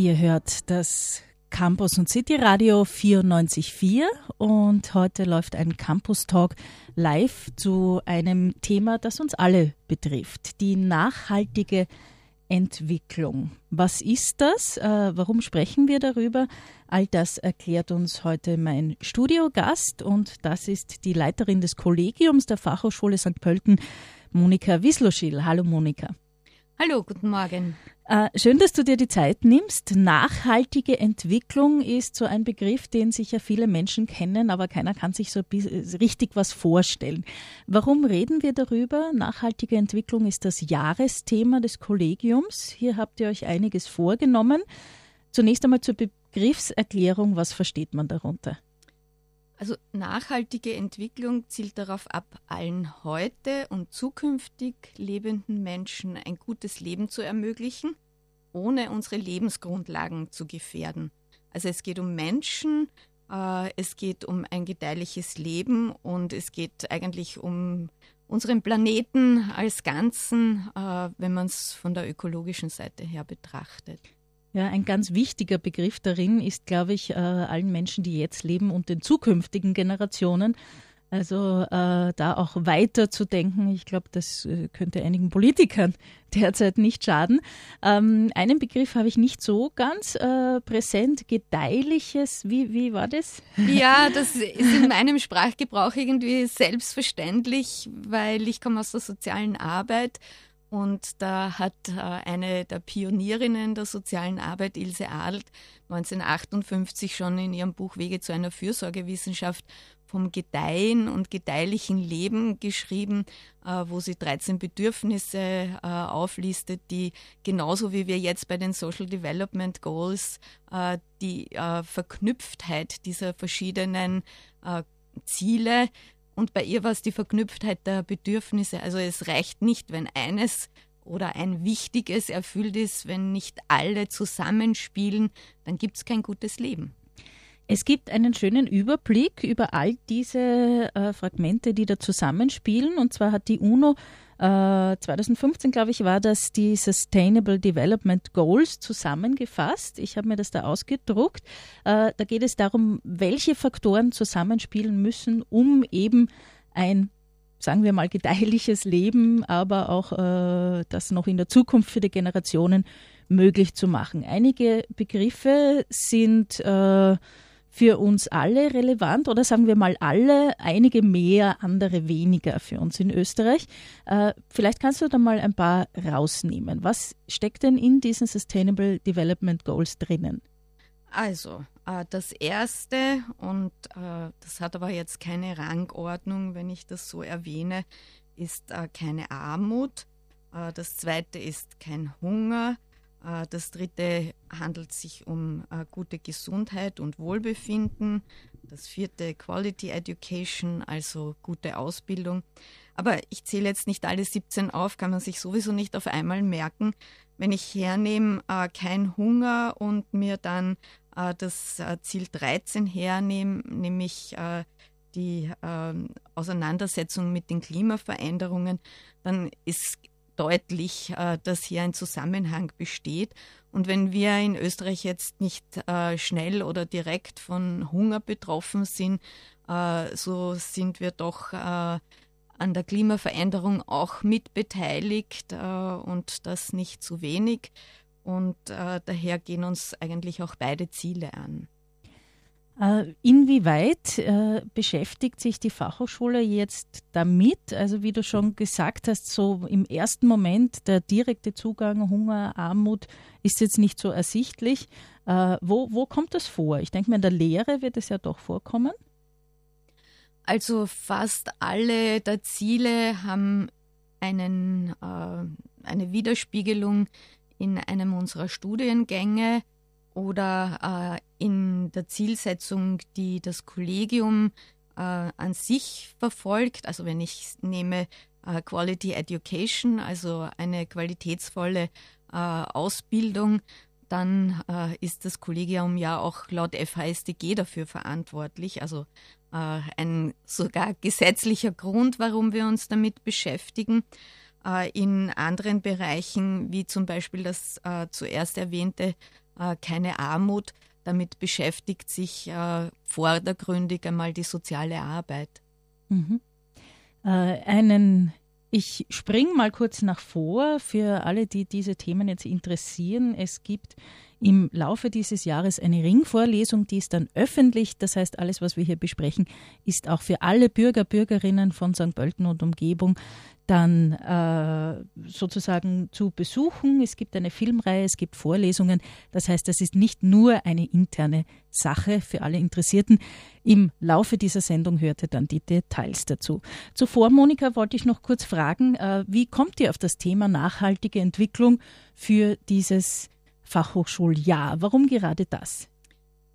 Ihr hört das Campus und City Radio 94.4 und heute läuft ein Campus Talk live zu einem Thema, das uns alle betrifft, die nachhaltige Entwicklung. Was ist das? Äh, warum sprechen wir darüber? All das erklärt uns heute mein Studiogast und das ist die Leiterin des Kollegiums der Fachhochschule St. Pölten, Monika Wisloschil. Hallo Monika. Hallo, guten Morgen. Äh, schön, dass du dir die Zeit nimmst. Nachhaltige Entwicklung ist so ein Begriff, den sicher viele Menschen kennen, aber keiner kann sich so richtig was vorstellen. Warum reden wir darüber? Nachhaltige Entwicklung ist das Jahresthema des Kollegiums. Hier habt ihr euch einiges vorgenommen. Zunächst einmal zur Begriffserklärung. Was versteht man darunter? Also nachhaltige Entwicklung zielt darauf ab, allen heute und zukünftig lebenden Menschen ein gutes Leben zu ermöglichen, ohne unsere Lebensgrundlagen zu gefährden. Also es geht um Menschen, äh, es geht um ein gedeihliches Leben und es geht eigentlich um unseren Planeten als Ganzen, äh, wenn man es von der ökologischen Seite her betrachtet. Ja, ein ganz wichtiger Begriff darin ist, glaube ich, äh, allen Menschen, die jetzt leben und den zukünftigen Generationen. Also äh, da auch weiter zu denken, ich glaube, das äh, könnte einigen Politikern derzeit nicht schaden. Ähm, einen Begriff habe ich nicht so ganz äh, präsent, gedeihliches, wie, wie war das? Ja, das ist in meinem Sprachgebrauch irgendwie selbstverständlich, weil ich komme aus der sozialen Arbeit und da hat äh, eine der Pionierinnen der sozialen Arbeit, Ilse Adelt, 1958 schon in ihrem Buch Wege zu einer Fürsorgewissenschaft vom Gedeihen und gedeihlichen Leben geschrieben, äh, wo sie 13 Bedürfnisse äh, auflistet, die genauso wie wir jetzt bei den Social Development Goals die Verknüpftheit dieser verschiedenen Ziele und bei ihr war es die Verknüpftheit der Bedürfnisse. Also es reicht nicht, wenn eines oder ein wichtiges erfüllt ist, wenn nicht alle zusammenspielen, dann gibt es kein gutes Leben. Es gibt einen schönen Überblick über all diese äh, Fragmente, die da zusammenspielen. Und zwar hat die UNO 2015, äh, glaube ich, war das die Sustainable Development Goals zusammengefasst. Ich habe mir das da ausgedruckt. Äh, da geht es darum, welche Faktoren zusammenspielen müssen, um eben ein sagen wir mal, gedeihliches Leben, aber auch äh, das noch in der Zukunft für die Generationen möglich zu machen. Einige Begriffe sind äh, für uns alle relevant oder sagen wir mal alle, einige mehr, andere weniger für uns in Österreich. Äh, vielleicht kannst du da mal ein paar rausnehmen. Was steckt denn in diesen Sustainable Development Goals drinnen? Also, äh, das erste, und äh, das hat aber jetzt keine Rangordnung, wenn ich das so erwähne, ist keine Armut. Das zweite ist kein Hunger. Äh, das dritte handelt sich um äh, gute Gesundheit und Wohlbefinden. Das vierte Quality Education, also gute Ausbildung. Aber ich zähle jetzt nicht alle 17 auf, kann man sich sowieso nicht auf einmal merken. Wenn ich hernehme, äh, kein Hunger und mir dann das Ziel 13 hernehme, nämlich die Auseinandersetzung mit den Klimaveränderungen, dann ist deutlich, äh, dass hier ein Zusammenhang besteht. Und wenn wir in Österreich jetzt nicht äh, schnell oder direkt von Hunger betroffen sind, äh, so sind wir doch an der Klimaveränderung auch mitbeteiligt und das nicht zu wenig. Und daher gehen uns eigentlich auch beide Ziele an. Äh, inwieweit äh, beschäftigt sich die Fachhochschule jetzt damit? Also wie du schon gesagt hast, so im ersten Moment der direkte Zugang Hunger, Armut ist jetzt nicht so ersichtlich. Äh, wo, wo kommt das vor? Ich denke mir, in der Lehre wird es ja doch vorkommen. Also fast alle der Ziele haben einen, äh, eine Widerspiegelung in einem unserer Studiengänge oder äh, in der Zielsetzung, die das Kollegium äh, an sich verfolgt. Also wenn ich nehme äh, Quality Education, also eine qualitätsvolle äh, Ausbildung, dann äh, ist das Kollegium ja auch laut FHSDG dafür verantwortlich. Also äh, ein sogar gesetzlicher Grund, warum wir uns damit beschäftigen. In anderen Bereichen, wie zum Beispiel das zuerst erwähnte äh, keine Armut. Damit beschäftigt sich äh, vordergründig einmal die soziale Arbeit. Mhm. Äh, einen ich springe mal kurz nach vor für alle, die diese Themen jetzt interessieren. Es gibt im Laufe dieses Jahres eine Ringvorlesung, die ist dann öffentlich. Das heißt, alles, was wir hier besprechen, ist auch für alle Bürger, Bürgerinnen von St. Pölten und Umgebung dann äh, sozusagen zu besuchen. Es gibt eine Filmreihe, es gibt Vorlesungen. Das heißt, das ist nicht nur eine interne Sache für alle Interessierten. Im Laufe dieser Sendung hörte dann die Details dazu. Zuvor, Monika, wollte ich noch kurz fragen, äh, wie kommt ihr auf das Thema nachhaltige Entwicklung für dieses Fachhochschuljahr? Warum gerade das?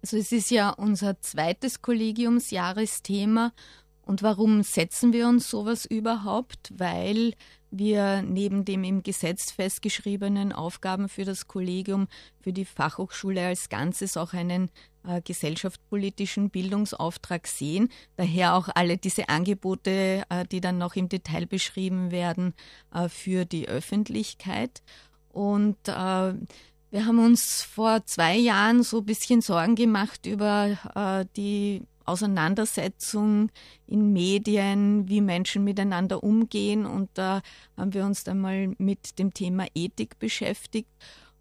Also es ist ja unser zweites Kollegiumsjahresthema und warum setzen wir uns sowas überhaupt? Weil wir neben dem im Gesetz festgeschriebenen Aufgaben für das Kollegium, für die Fachhochschule als Ganzes auch einen äh, gesellschaftspolitischen Bildungsauftrag sehen. Daher auch alle diese Angebote, äh, die dann noch im Detail beschrieben werden, äh, für die Öffentlichkeit. Und äh, wir haben uns vor zwei Jahren so ein bisschen Sorgen gemacht über äh, die Auseinandersetzung in Medien, wie Menschen miteinander umgehen. Und da haben wir uns dann mal mit dem Thema Ethik beschäftigt.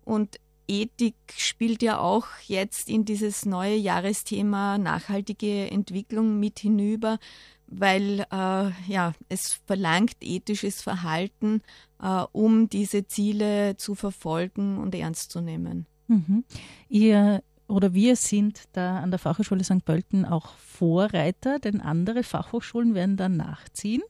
Und Ethik spielt ja auch jetzt in dieses neue Jahresthema nachhaltige Entwicklung mit hinüber, weil äh, ja, es verlangt ethisches Verhalten, äh, um diese Ziele zu verfolgen und ernst zu nehmen. Mhm. Ihr oder wir sind da an der Fachhochschule St. Pölten auch Vorreiter, denn andere Fachhochschulen werden dann nachziehen.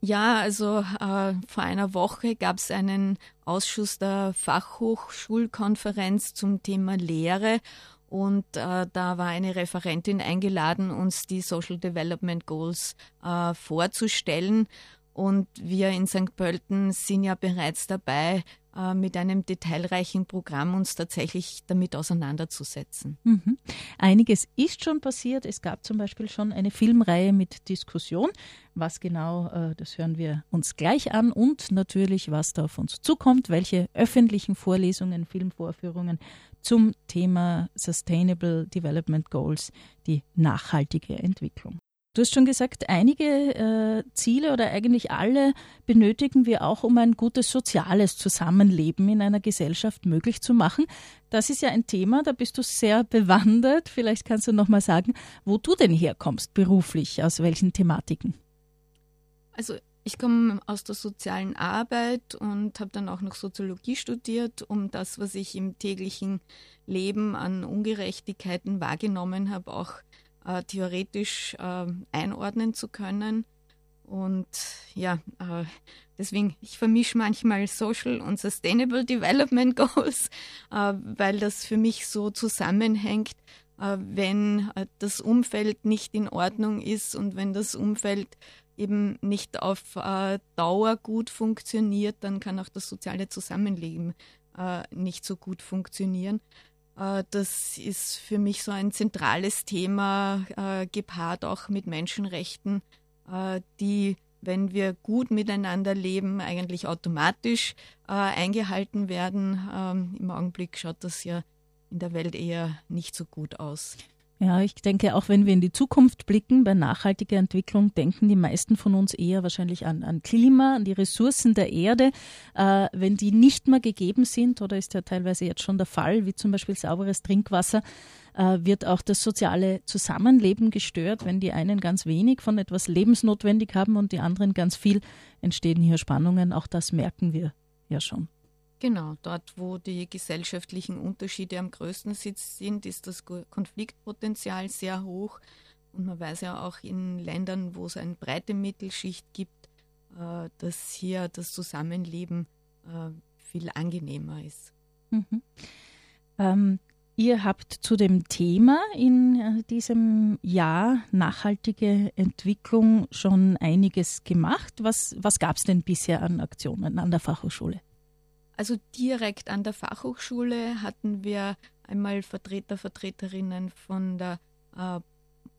Ja, also äh, vor einer Woche gab es einen Ausschuss der Fachhochschulkonferenz zum Thema Lehre und äh, da war eine Referentin eingeladen, uns die Social Development Goals äh, vorzustellen. Und wir in St. Pölten sind ja bereits dabei, äh, mit einem detailreichen Programm uns tatsächlich damit auseinanderzusetzen. Mhm. Einiges ist schon passiert. Es gab zum Beispiel schon eine Filmreihe mit Diskussion. Was genau, äh, das hören wir uns gleich an und natürlich, was da auf uns zukommt, welche öffentlichen Vorlesungen, Filmvorführungen zum Thema Sustainable Development Goals, die nachhaltige Entwicklung. Du hast schon gesagt, einige äh, Ziele oder eigentlich alle benötigen wir auch, um ein gutes soziales Zusammenleben in einer Gesellschaft möglich zu machen. Das ist ja ein Thema, da bist du sehr bewandert. Vielleicht kannst du noch mal sagen, wo du denn herkommst beruflich, aus welchen Thematiken? Also ich komme aus der sozialen Arbeit und habe dann auch noch Soziologie studiert, um das, was ich im täglichen Leben an Ungerechtigkeiten wahrgenommen habe, auch äh, theoretisch äh, einordnen zu können. Und ja, äh, deswegen, ich vermische manchmal Social und Sustainable Development Goals, äh, weil das für mich so zusammenhängt. Äh, wenn äh, das Umfeld nicht in Ordnung ist und wenn das Umfeld eben nicht auf Dauer gut funktioniert, dann kann auch das soziale Zusammenleben nicht so gut funktionieren. Äh, das ist für mich so ein zentrales Thema, äh, gepaart auch mit Menschenrechten, äh, die, wenn wir gut miteinander leben, eigentlich automatisch eingehalten werden. Ähm, Im Augenblick schaut das ja in der Welt eher nicht so gut aus. Ja, ich denke, auch wenn wir in die Zukunft blicken, bei nachhaltiger Entwicklung denken die meisten von uns eher wahrscheinlich an, an Klima, an die Ressourcen der Erde. Äh, wenn die nicht mehr gegeben sind, oder ist ja teilweise jetzt schon der Fall, wie zum Beispiel sauberes Trinkwasser, äh, wird auch das soziale Zusammenleben gestört. Wenn die einen ganz wenig von etwas lebensnotwendig haben und die anderen ganz viel, entstehen hier Spannungen. Auch das merken wir ja schon. Genau, dort, wo die gesellschaftlichen Unterschiede am größten sind, ist das Konfliktpotenzial sehr hoch. Und man weiß ja auch in Ländern, wo es eine breite Mittelschicht gibt, äh, dass hier das Zusammenleben äh, viel angenehmer ist. Mhm. Ähm, ihr habt zu dem Thema in äh, diesem Jahr nachhaltige Entwicklung schon einiges gemacht. Was, was gab es denn bisher an Aktionen an der Fachhochschule? Also direkt an der Fachhochschule hatten wir einmal Vertreter, Vertreterinnen von der äh,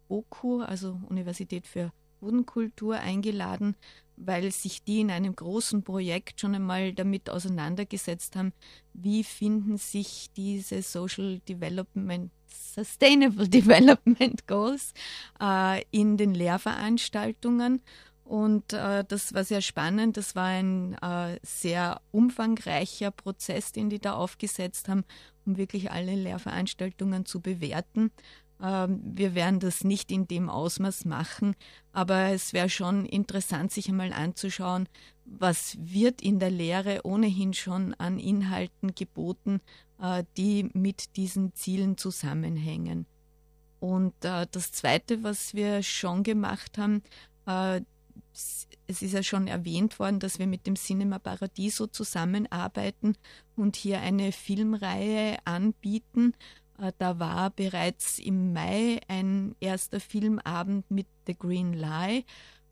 OKU, also Universität für Bodenkultur, eingeladen, weil sich die in einem großen Projekt schon einmal damit auseinandergesetzt haben, wie finden sich diese Social Development, Sustainable Development Goals äh, in den Lehrveranstaltungen. Und äh, das war sehr spannend. Das war ein äh, sehr umfangreicher Prozess, den die da aufgesetzt haben, um wirklich alle Lehrveranstaltungen zu bewerten. Ähm, wir werden das nicht in dem Ausmaß machen, aber es wäre schon interessant, sich einmal anzuschauen, was wird in der Lehre ohnehin schon an Inhalten geboten, äh, die mit diesen Zielen zusammenhängen. Und äh, das Zweite, was wir schon gemacht haben, äh, es ist ja schon erwähnt worden, dass wir mit dem Cinema Paradiso zusammenarbeiten und hier eine Filmreihe anbieten. Äh, da war bereits im Mai ein erster Filmabend mit The Green Lie.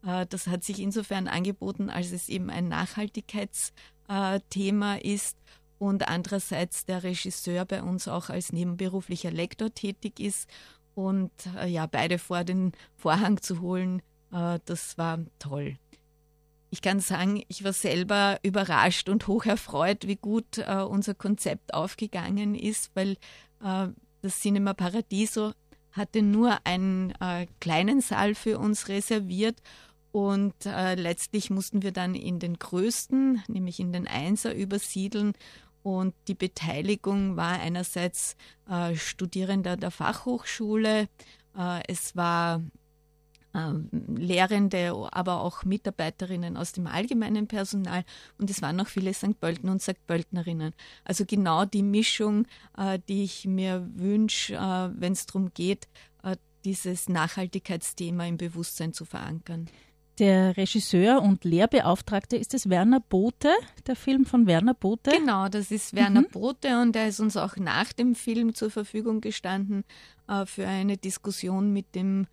Äh, das hat sich insofern angeboten, als es eben ein Nachhaltigkeitsthema ist und andererseits der Regisseur bei uns auch als nebenberuflicher Lektor tätig ist. Und äh, ja, beide vor den Vorhang zu holen, das war toll. Ich kann sagen, ich war selber überrascht und hoch erfreut, wie gut unser Konzept aufgegangen ist, weil äh, das Cinema Paradiso hatte nur einen äh, kleinen Saal für uns reserviert und äh, letztlich mussten wir dann in den größten, nämlich in den Einser, übersiedeln. Und die Beteiligung war einerseits äh, Studierender der Fachhochschule, äh, es war Lehrende, aber auch Mitarbeiterinnen aus dem allgemeinen Personal und es waren noch viele St. Pölten und St. Pöltnerinnen. Also genau die Mischung, äh, die ich mir wünsche, äh, wenn es darum geht, äh, dieses Nachhaltigkeitsthema im Bewusstsein zu verankern. Der Regisseur und Lehrbeauftragte ist es Werner Bote, der Film von Werner Bote. Genau, das ist Werner mhm. Bote und er ist uns auch nach dem Film zur Verfügung gestanden äh, für eine Diskussion mit dem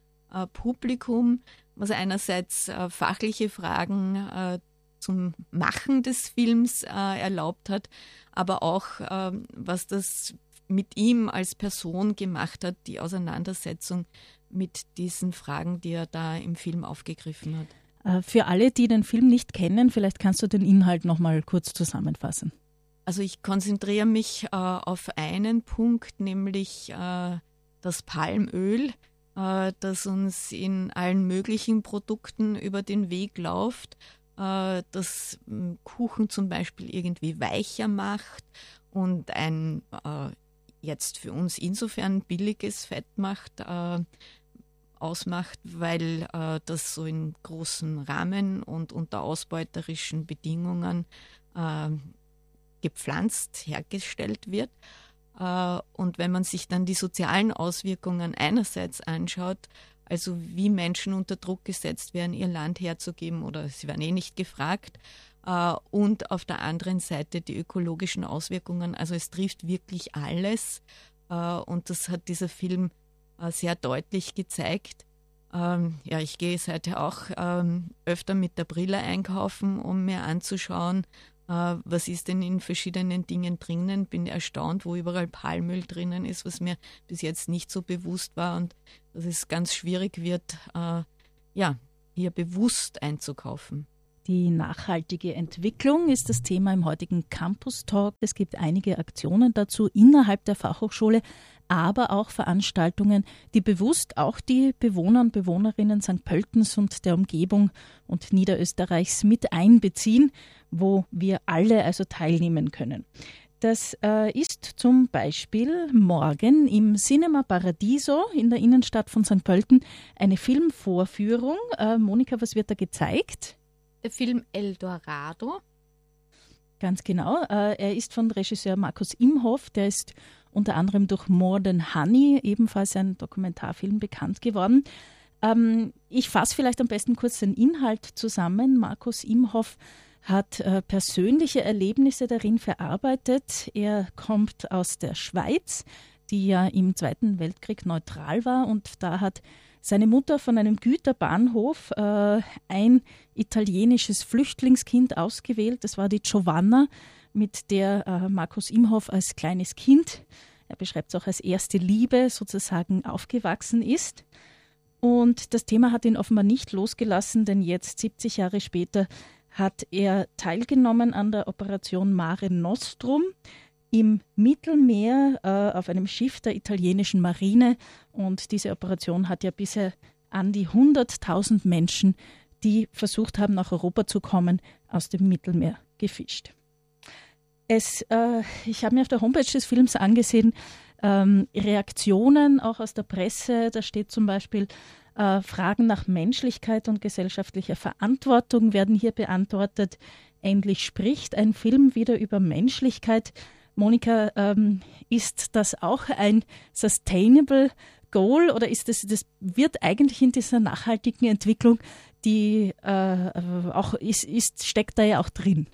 Publikum, was einerseits äh, fachliche Fragen äh, zum Machen des Films erlaubt hat, aber auch ähm, was das mit ihm als Person gemacht hat, die Auseinandersetzung mit diesen Fragen, die er da im Film aufgegriffen hat. Für alle, die den Film nicht kennen, vielleicht kannst du den Inhalt noch mal kurz zusammenfassen. Also ich konzentriere mich äh, auf einen Punkt, nämlich äh, das Palmöl, äh, das uns in allen möglichen Produkten über den Weg läuft, äh, das hm, Kuchen zum Beispiel irgendwie weicher macht und ein äh, jetzt für uns insofern billiges Fett macht, äh, ausmacht, weil äh, das so in großen Rahmen und unter ausbeuterischen Bedingungen äh, gepflanzt hergestellt wird. Äh, und wenn man sich dann die sozialen Auswirkungen einerseits anschaut, also wie Menschen unter Druck gesetzt werden, ihr Land herzugeben oder sie werden eh nicht gefragt, äh, und auf der anderen Seite die ökologischen Auswirkungen. Also es trifft wirklich alles äh, und das hat dieser Film sehr deutlich gezeigt. Ähm, ja, ich gehe seither auch ähm, öfter mit der Brille einkaufen, um mir anzuschauen, was ist denn in verschiedenen Dingen drinnen. Bin erstaunt, wo überall Palmöl drinnen ist, was mir bis jetzt nicht so bewusst war und dass es ganz schwierig wird, äh, ja, hier bewusst einzukaufen. Die nachhaltige Entwicklung ist das Thema im heutigen Campus Talk. Es gibt einige Aktionen dazu innerhalb der Fachhochschule, aber auch Veranstaltungen, die bewusst auch die Bewohner und Bewohnerinnen St. Pöltens und der Umgebung und Niederösterreichs mit einbeziehen, wo wir alle also teilnehmen können. Das äh, ist zum Beispiel morgen im Cinema Paradiso in der Innenstadt von St. Pölten eine Filmvorführung. Äh, Monika, was wird da gezeigt? Film El Dorado. Ganz genau. Äh, er ist von Regisseur Markus Imhoff. Der ist unter anderem durch More Than Honey, ebenfalls ein Dokumentarfilm, bekannt geworden. Ähm, ich fasse vielleicht am besten kurz den Inhalt zusammen. Markus Imhoff hat äh, persönliche Erlebnisse darin verarbeitet. Er kommt aus der Schweiz, die ja im Zweiten Weltkrieg neutral war und da hat seine Mutter von einem Güterbahnhof äh, ein italienisches Flüchtlingskind ausgewählt. Das war die Giovanna mit der äh, Markus Imhoff als kleines Kind, er beschreibt es auch als erste Liebe, sozusagen aufgewachsen ist. Und das Thema hat ihn offenbar nicht losgelassen, denn jetzt, 70 Jahre später, hat er teilgenommen an der Operation Mare Nostrum im Mittelmeer äh, auf einem Schiff der italienischen Marine. Und diese Operation hat ja bisher an die 100.000 Menschen, die versucht haben, nach Europa zu kommen, aus dem Mittelmeer gefischt. Es, äh, ich habe mir auf der Homepage des Films angesehen, ähm, Reaktionen auch aus der Presse. Da steht zum Beispiel, äh, Fragen nach Menschlichkeit und gesellschaftlicher Verantwortung werden hier beantwortet. Endlich spricht ein Film wieder über Menschlichkeit. Monika, ähm, ist das auch ein Sustainable Goal oder ist das, das wird eigentlich in dieser nachhaltigen Entwicklung, die äh, auch ist, ist, steckt da ja auch drin?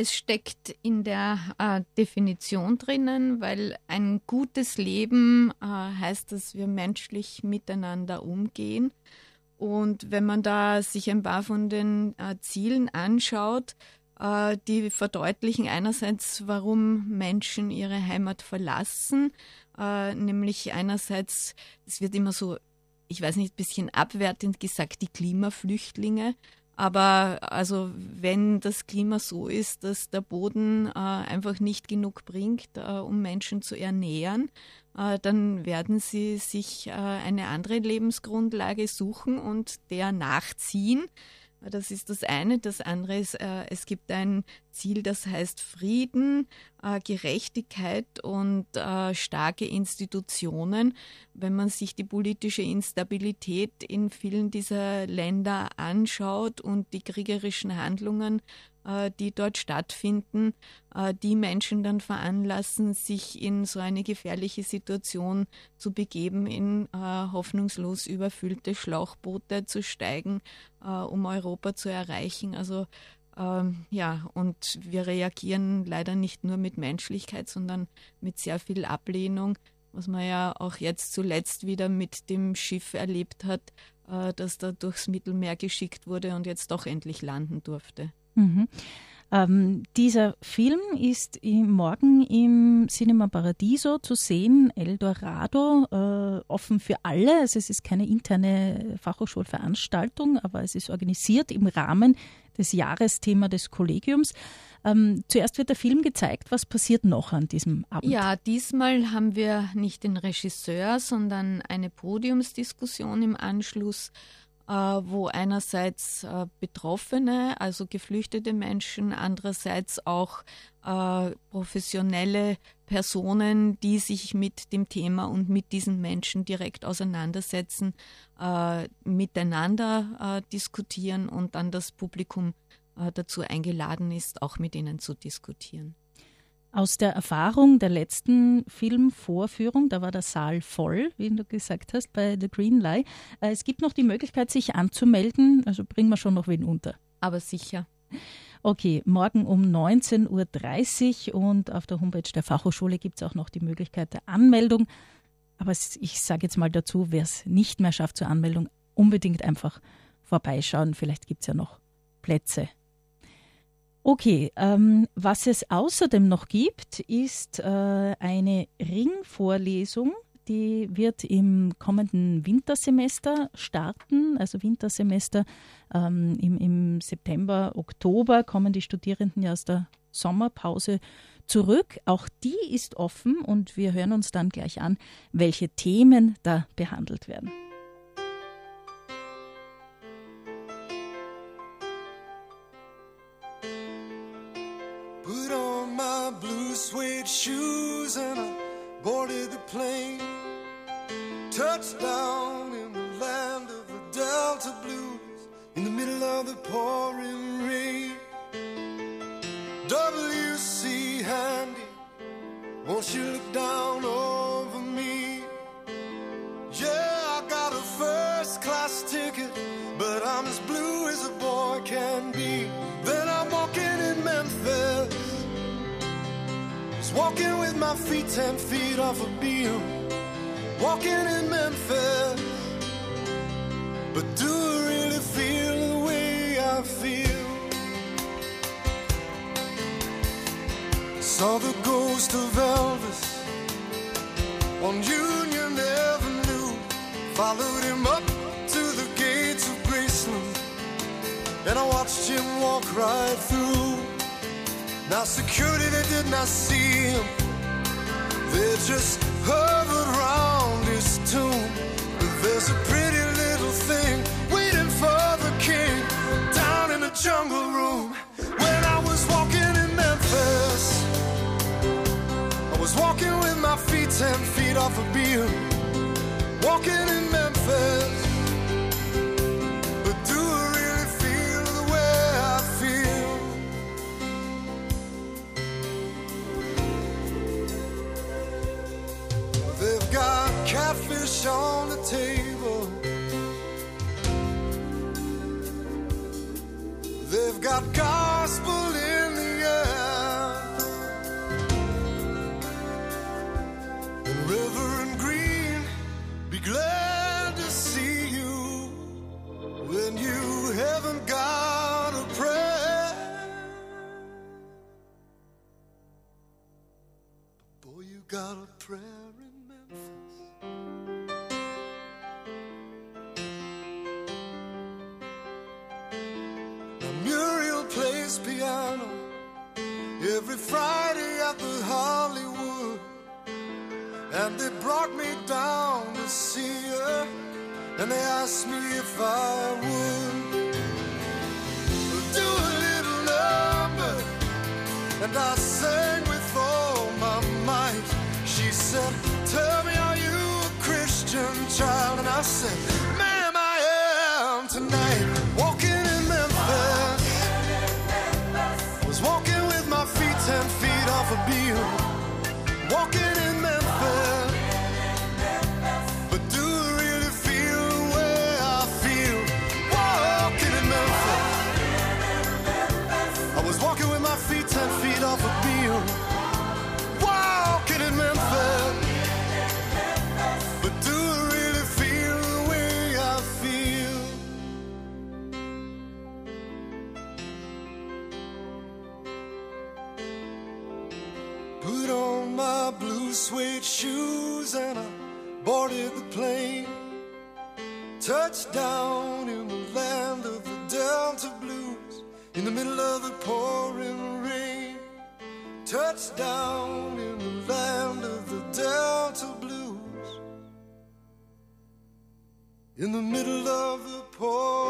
Es steckt in der äh, Definition drinnen, weil ein gutes Leben äh, heißt, dass wir menschlich miteinander umgehen. Und wenn man da sich ein paar von den äh, Zielen anschaut, die verdeutlichen einerseits, warum Menschen ihre Heimat verlassen, äh, nämlich einerseits, es wird immer so ich weiß nicht, ein bisschen abwertend gesagt, die Klimaflüchtlinge. Aber also wenn das Klima so ist, dass der Boden äh, einfach nicht genug bringt, äh, um Menschen zu ernähren, äh, dann werden sie sich äh, eine andere Lebensgrundlage suchen und der nachziehen. Das ist das eine. Das andere ist, äh, es gibt ein Ziel, das heißt Frieden, Gerechtigkeit und äh, starke Institutionen. Wenn man sich die politische Instabilität in vielen dieser Länder anschaut und die kriegerischen Handlungen, äh, die dort stattfinden, äh, die Menschen dann veranlassen, sich in so eine gefährliche Situation zu begeben, in äh, hoffnungslos überfüllte Schlauchboote zu steigen, um Europa zu erreichen. Also ähm, ja, und wir reagieren leider nicht nur mit Menschlichkeit, sondern mit sehr viel Ablehnung, was man ja auch jetzt zuletzt wieder mit dem Schiff erlebt hat, das da durchs Mittelmeer geschickt wurde und jetzt doch endlich landen durfte. Mhm. Ähm, dieser Film ist morgen im Cinema Paradiso zu sehen, Eldorado, äh, offen für alle. Also es ist keine interne Fachhochschulveranstaltung, aber es ist organisiert im Rahmen des Jahresthema des Kollegiums. Ähm, zuerst wird der Film gezeigt. Was passiert noch an diesem Abend? Ja, diesmal haben wir nicht den Regisseur, sondern eine Podiumsdiskussion im Anschluss wo einerseits äh, Betroffene, also geflüchtete Menschen, andererseits auch äh, professionelle Personen, die sich mit dem Thema und mit diesen Menschen direkt auseinandersetzen, miteinander diskutieren und dann das Publikum dazu eingeladen ist, auch mit ihnen zu diskutieren. Aus der Erfahrung der letzten Filmvorführung, da war der Saal voll, wie du gesagt hast, bei The Green Lie. Äh, es gibt noch die Möglichkeit, sich anzumelden, also bringen wir schon noch wen unter. Aber sicher. Okay, morgen um 19.30 Uhr und auf der Homepage der Fachhochschule gibt es auch noch die Möglichkeit der Anmeldung. Aber ich sage jetzt mal dazu, wer es nicht mehr schafft zur Anmeldung, unbedingt einfach vorbeischauen. Vielleicht gibt es ja noch Plätze Okay, ähm, was es außerdem noch gibt, ist äh, eine Ringvorlesung. Die wird im kommenden Wintersemester starten. Also Wintersemester ähm, im, im September, Oktober kommen die Studierenden ja aus der Sommerpause zurück. Auch die ist offen und wir hören uns dann gleich an, welche Themen da behandelt werden. And Junior never knew. Followed him up to the gates of Graceland. And I watched him walk right through. Now, security, they did not see him. They just hovered around his tomb. But there's a pretty little thing waiting for the king down in the jungle. Walking with my feet ten feet off a beam. Walking in Memphis. But do I really feel the way I feel? They've got catfish on the table. They've got gospel glad to see you when you haven't got a prayer. But Boy, you got a prayer and they asked me if I would Walking in Memphis. But do I really feel the way I feel? Put on my blue suede shoes and I boarded the plane. Touched Down in the land of the Delta Blues. In the middle of the pouring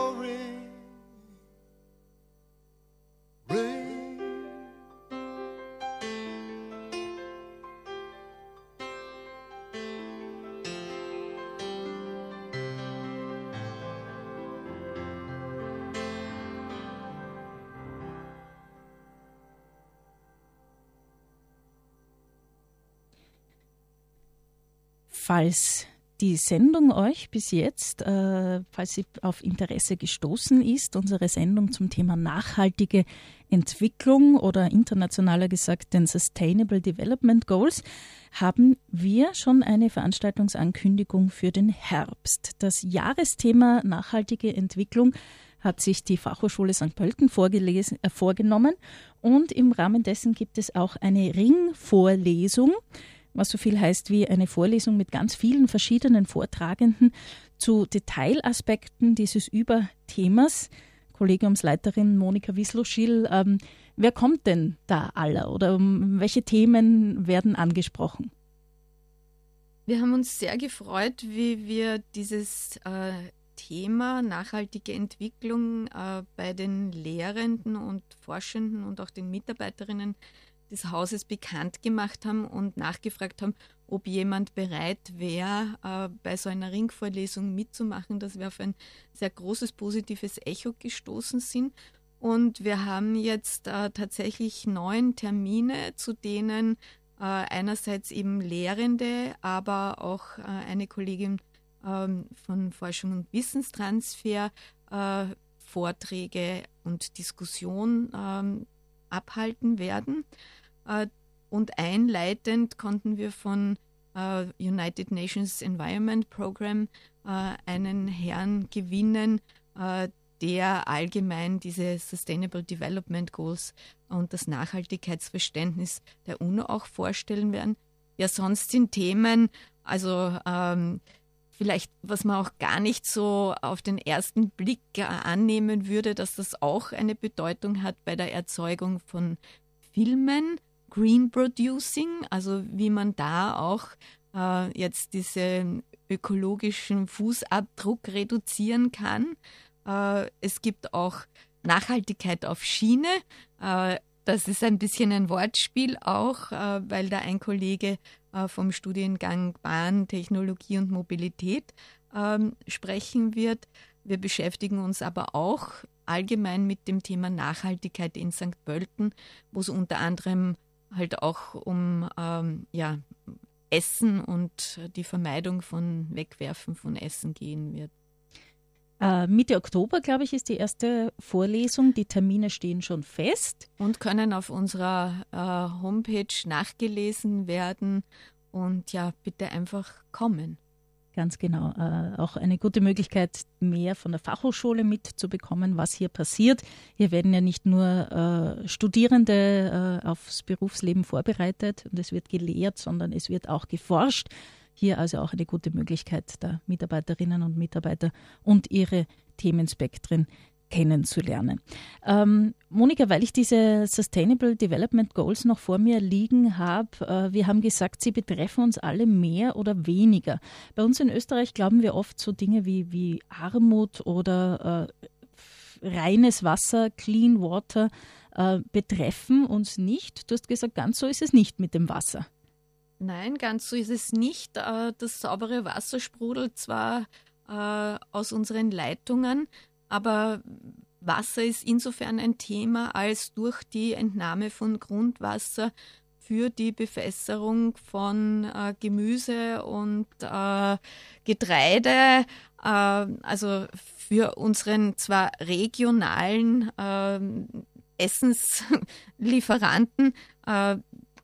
Falls die Sendung euch bis jetzt, äh, falls sie auf Interesse gestoßen ist, unsere Sendung zum Thema nachhaltige Entwicklung oder internationaler gesagt den Sustainable Development Goals, haben wir schon eine Veranstaltungsankündigung für den Herbst. Das Jahresthema nachhaltige Entwicklung hat sich die Fachhochschule St. Pölten äh, vorgenommen und im Rahmen dessen gibt es auch eine Ringvorlesung was so viel heißt wie eine Vorlesung mit ganz vielen verschiedenen Vortragenden zu Detailaspekten dieses Überthemas. Kollegiumsleiterin Monika Wislow-Schill, ähm, wer kommt denn da alle oder um welche Themen werden angesprochen? Wir haben uns sehr gefreut, wie wir dieses äh, Thema nachhaltige Entwicklung äh, bei den Lehrenden und Forschenden und auch den Mitarbeiterinnen des Hauses bekannt gemacht haben und nachgefragt haben, ob jemand bereit wäre, äh, bei so einer Ringvorlesung mitzumachen, dass wir auf ein sehr großes positives Echo gestoßen sind. Und wir haben jetzt äh, tatsächlich neun Termine, zu denen äh, einerseits eben Lehrende, aber auch äh, eine Kollegin ähm, von Forschung und Wissenstransfer äh, Vorträge und Diskussion ähm, abhalten werden. Äh, und einleitend konnten wir von äh, United Nations Environment Program äh, einen Herrn gewinnen, der allgemein diese Sustainable Development Goals und das Nachhaltigkeitsverständnis der UNO auch vorstellen werden. Ja, sonst sind Themen, also ähm, vielleicht, was man auch gar nicht so auf den ersten Blick annehmen würde, dass das auch eine Bedeutung hat bei der Erzeugung von Filmen, Green Producing, also wie man da auch äh, jetzt diesen ökologischen Fußabdruck reduzieren kann. Äh, es gibt auch Nachhaltigkeit auf Schiene. Äh, das ist ein bisschen ein Wortspiel auch, äh, weil da ein Kollege äh, vom Studiengang Bahn, Technologie und Mobilität ähm, sprechen wird. Wir beschäftigen uns aber auch allgemein mit dem Thema Nachhaltigkeit in St. Pölten, wo es unter anderem halt auch um ähm, ja, Essen und die Vermeidung von Wegwerfen von Essen gehen wird. Äh, Mitte Oktober, glaube ich, ist die erste Vorlesung. Die Termine stehen schon fest. Und können auf unserer äh, Homepage nachgelesen werden. Und ja, bitte einfach kommen. Ganz genau. Äh, auch eine gute Möglichkeit, mehr von der Fachhochschule mitzubekommen, was hier passiert. Hier werden ja nicht nur äh, Studierende äh, aufs Berufsleben vorbereitet und es wird gelehrt, sondern es wird auch geforscht. Hier also auch eine gute Möglichkeit der Mitarbeiterinnen und Mitarbeiter und ihre Themenspektren kennenzulernen. Ähm, Monika, weil ich diese Sustainable Development Goals noch vor mir liegen habe, äh, wir haben gesagt, sie betreffen uns alle mehr oder weniger. Bei uns in Österreich glauben wir oft so Dinge wie, wie Armut oder äh, reines Wasser, Clean Water äh, betreffen uns nicht. Du hast gesagt, ganz so ist es nicht mit dem Wasser. Nein, ganz so ist es nicht. Äh, das saubere Wasser sprudelt zwar äh, aus unseren Leitungen, aber Wasser ist insofern ein Thema, als durch die Entnahme von Grundwasser für die Bewässerung von äh, Gemüse und äh, Getreide, äh, also für unseren zwar regionalen äh, Essenslieferanten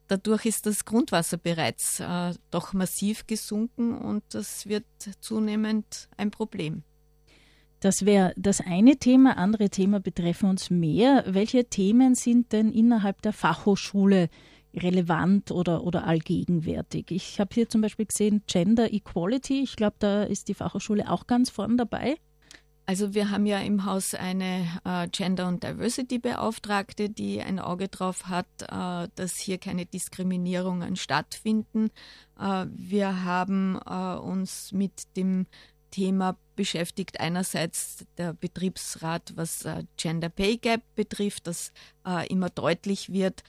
Dadurch ist das Grundwasser bereits äh, doch massiv gesunken und das wird zunehmend ein Problem. Das wäre das eine Thema. Andere Themen betreffen uns mehr. Welche Themen sind denn innerhalb der Fachhochschule relevant oder, oder allgegenwärtig? Ich habe hier zum Beispiel gesehen Gender Equality. Ich glaube, da ist die Fachhochschule auch ganz vorn dabei. Also wir haben ja im Haus eine äh, Gender- und Diversity-Beauftragte, die ein Auge darauf hat, äh, dass hier keine Diskriminierungen stattfinden. Äh, wir haben äh, uns mit dem Thema beschäftigt. Einerseits der Betriebsrat, was äh, Gender Pay Gap betrifft, dass äh, immer deutlich wird,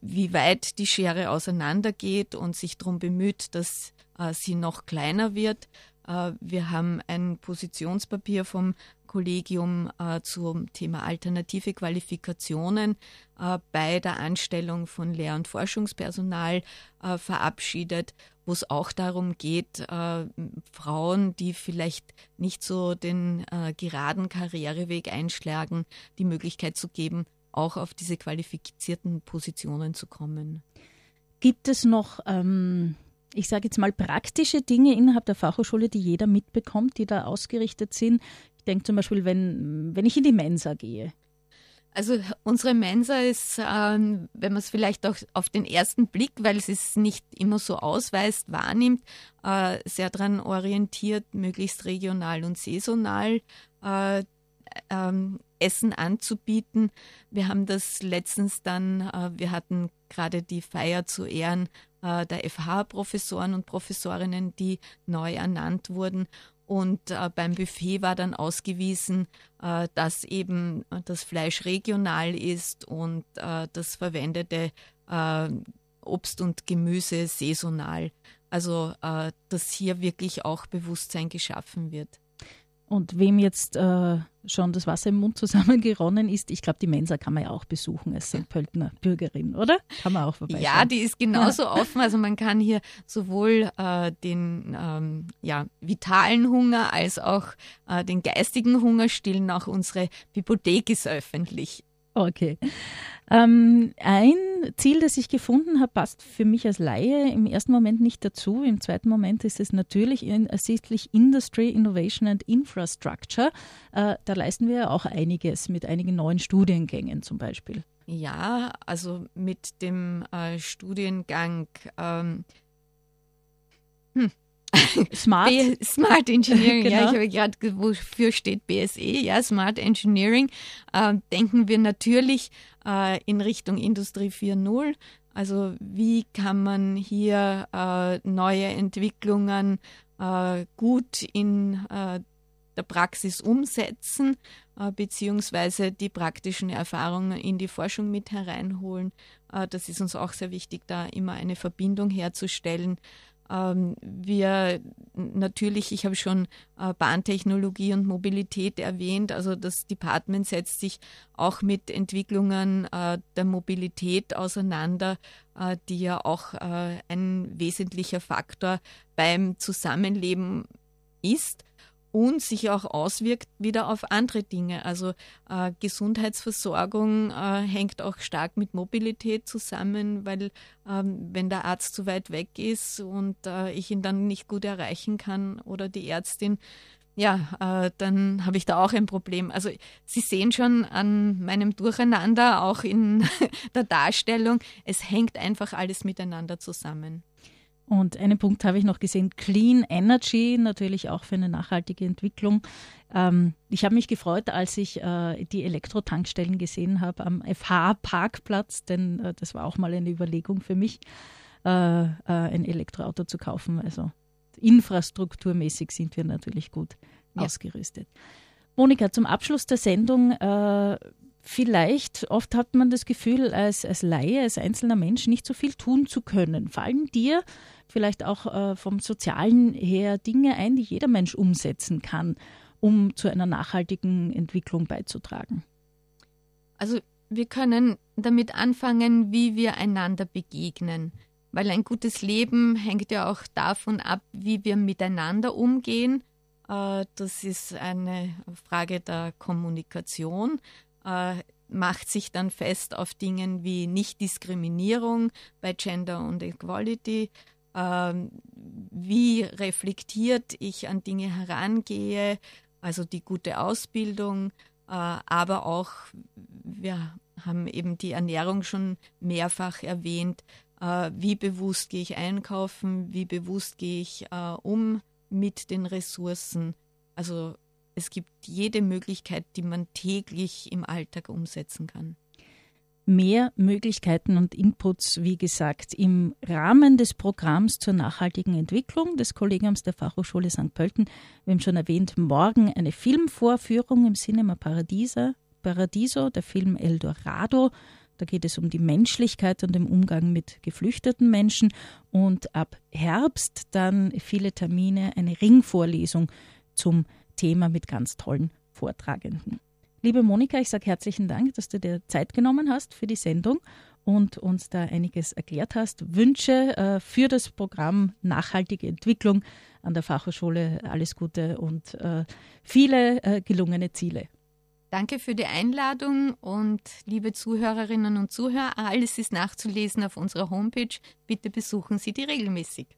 wie weit die Schere auseinandergeht und sich darum bemüht, dass sie noch kleiner wird. Äh, wir haben ein Positionspapier vom Kollegium äh, zum Thema alternative Qualifikationen äh, bei der Anstellung von Lehr- und Forschungspersonal verabschiedet, wo es auch darum geht, Frauen, die vielleicht nicht so den geraden Karriereweg einschlagen, die Möglichkeit zu geben, auch auf diese qualifizierten Positionen zu kommen. Gibt es noch ähm ich sage jetzt mal, praktische Dinge innerhalb der Fachhochschule, die jeder mitbekommt, die da ausgerichtet sind. Ich denke zum Beispiel, wenn, wenn ich in die Mensa gehe. Also unsere Mensa ist, ähm, wenn man es vielleicht auch auf den ersten Blick, weil es es nicht immer so ausweist, wahrnimmt, äh, sehr daran orientiert, möglichst regional und saisonal äh, ähm, Essen anzubieten. Wir haben das letztens dann, äh, wir hatten gerade die Feier zu Ehren äh, der FH-Professoren und Professorinnen, die neu ernannt wurden. Und äh, beim Buffet war dann ausgewiesen, äh, dass eben das Fleisch regional ist und äh, das verwendete äh, Obst und Gemüse saisonal. Also, äh, dass hier wirklich auch Bewusstsein geschaffen wird. Und wem jetzt äh, schon das Wasser im Mund zusammengeronnen ist, ich glaube, die Mensa kann man ja auch besuchen als St. Pöltener Bürgerin, oder? Kann man auch vorbeischauen. Ja, die ist genauso ja. offen. Also man kann hier sowohl äh, den ähm, ja, vitalen Hunger als auch äh, den geistigen Hunger stillen. Auch unsere Bibliothek ist öffentlich. Okay. Ähm, ein Ziel, das ich gefunden habe, passt für mich als Laie im ersten Moment nicht dazu. Im zweiten Moment ist es natürlich ersichtlich Industry, Innovation and Infrastructure. Äh, da leisten wir ja auch einiges mit einigen neuen Studiengängen zum Beispiel. Ja, also mit dem äh, Studiengang. Ähm, hm. Smart. B Smart Engineering, genau. ja, ich habe gerade, wofür steht BSE? Ja, Smart Engineering. Äh, denken wir natürlich äh, in Richtung Industrie 4.0. Also wie kann man hier äh, neue Entwicklungen äh, gut in äh, der Praxis umsetzen, äh, beziehungsweise die praktischen Erfahrungen in die Forschung mit hereinholen. Das ist uns auch sehr wichtig, da immer eine Verbindung herzustellen. Ähm, wir natürlich, ich habe schon äh, Bahntechnologie und Mobilität erwähnt, also das Department setzt sich auch mit Entwicklungen der Mobilität auseinander, die ja auch ein wesentlicher Faktor beim Zusammenleben ist und sich auch auswirkt wieder auf andere Dinge. Also äh, Gesundheitsversorgung äh, hängt auch stark mit Mobilität zusammen, weil ähm, wenn der Arzt zu weit weg ist und äh, ich ihn dann nicht gut erreichen kann oder die Ärztin, ja, äh, dann habe ich da auch ein Problem. Also Sie sehen schon an meinem Durcheinander, auch in der Darstellung, es hängt einfach alles miteinander zusammen. Und einen Punkt habe ich noch gesehen, Clean Energy, natürlich auch für eine nachhaltige Entwicklung. Ähm, ich habe mich gefreut, als ich äh, die Elektrotankstellen gesehen habe am FH-Parkplatz, denn äh, das war auch mal eine Überlegung für mich, äh, äh, ein Elektroauto zu kaufen. Also infrastrukturmäßig sind wir natürlich gut ja. ausgerüstet. Monika, zum Abschluss der Sendung äh, vielleicht, oft hat man das Gefühl, als, als Laie, als einzelner Mensch nicht so viel tun zu können. Fallen dir vielleicht auch äh, vom Sozialen her Dinge ein, die jeder Mensch umsetzen kann, um zu einer nachhaltigen Entwicklung beizutragen? Also wir können damit anfangen, wie wir einander begegnen. Weil ein gutes Leben hängt ja auch davon ab, wie wir miteinander umgehen. Äh, das ist eine Frage der Kommunikation äh, macht sich dann fest auf Dingen wie Nichtdiskriminierung bei Gender und Equality, ähm, wie reflektiert ich an Dinge herangehe, also die gute Ausbildung, äh, aber auch, wir haben eben die Ernährung schon mehrfach erwähnt, äh, wie bewusst gehe ich einkaufen, wie bewusst gehe ich äh, um mit den Ressourcen. Also es gibt jede Möglichkeit, die man täglich im Alltag umsetzen kann. Mehr Möglichkeiten und Inputs, wie gesagt, im Rahmen des Programms zur nachhaltigen Entwicklung des Kollegiums der Fachhochschule St. Pölten. Wir haben schon erwähnt, morgen eine Filmvorführung im Cinema Paradiso, Paradiso der Film Eldorado. Da geht es um die Menschlichkeit und den Umgang mit geflüchteten Menschen. Und ab Herbst dann viele Termine, eine Ringvorlesung zum Thema mit ganz tollen Vortragenden. Liebe Monika, ich sage herzlichen Dank, dass du dir Zeit genommen hast für die Sendung und uns da einiges erklärt hast. Wünsche äh, für das Programm Nachhaltige Entwicklung an der Fachhochschule alles Gute und äh, viele äh, gelungene Ziele. Danke für die Einladung und liebe Zuhörerinnen und Zuhörer, alles ist nachzulesen auf unserer Homepage. Bitte besuchen Sie die regelmäßig.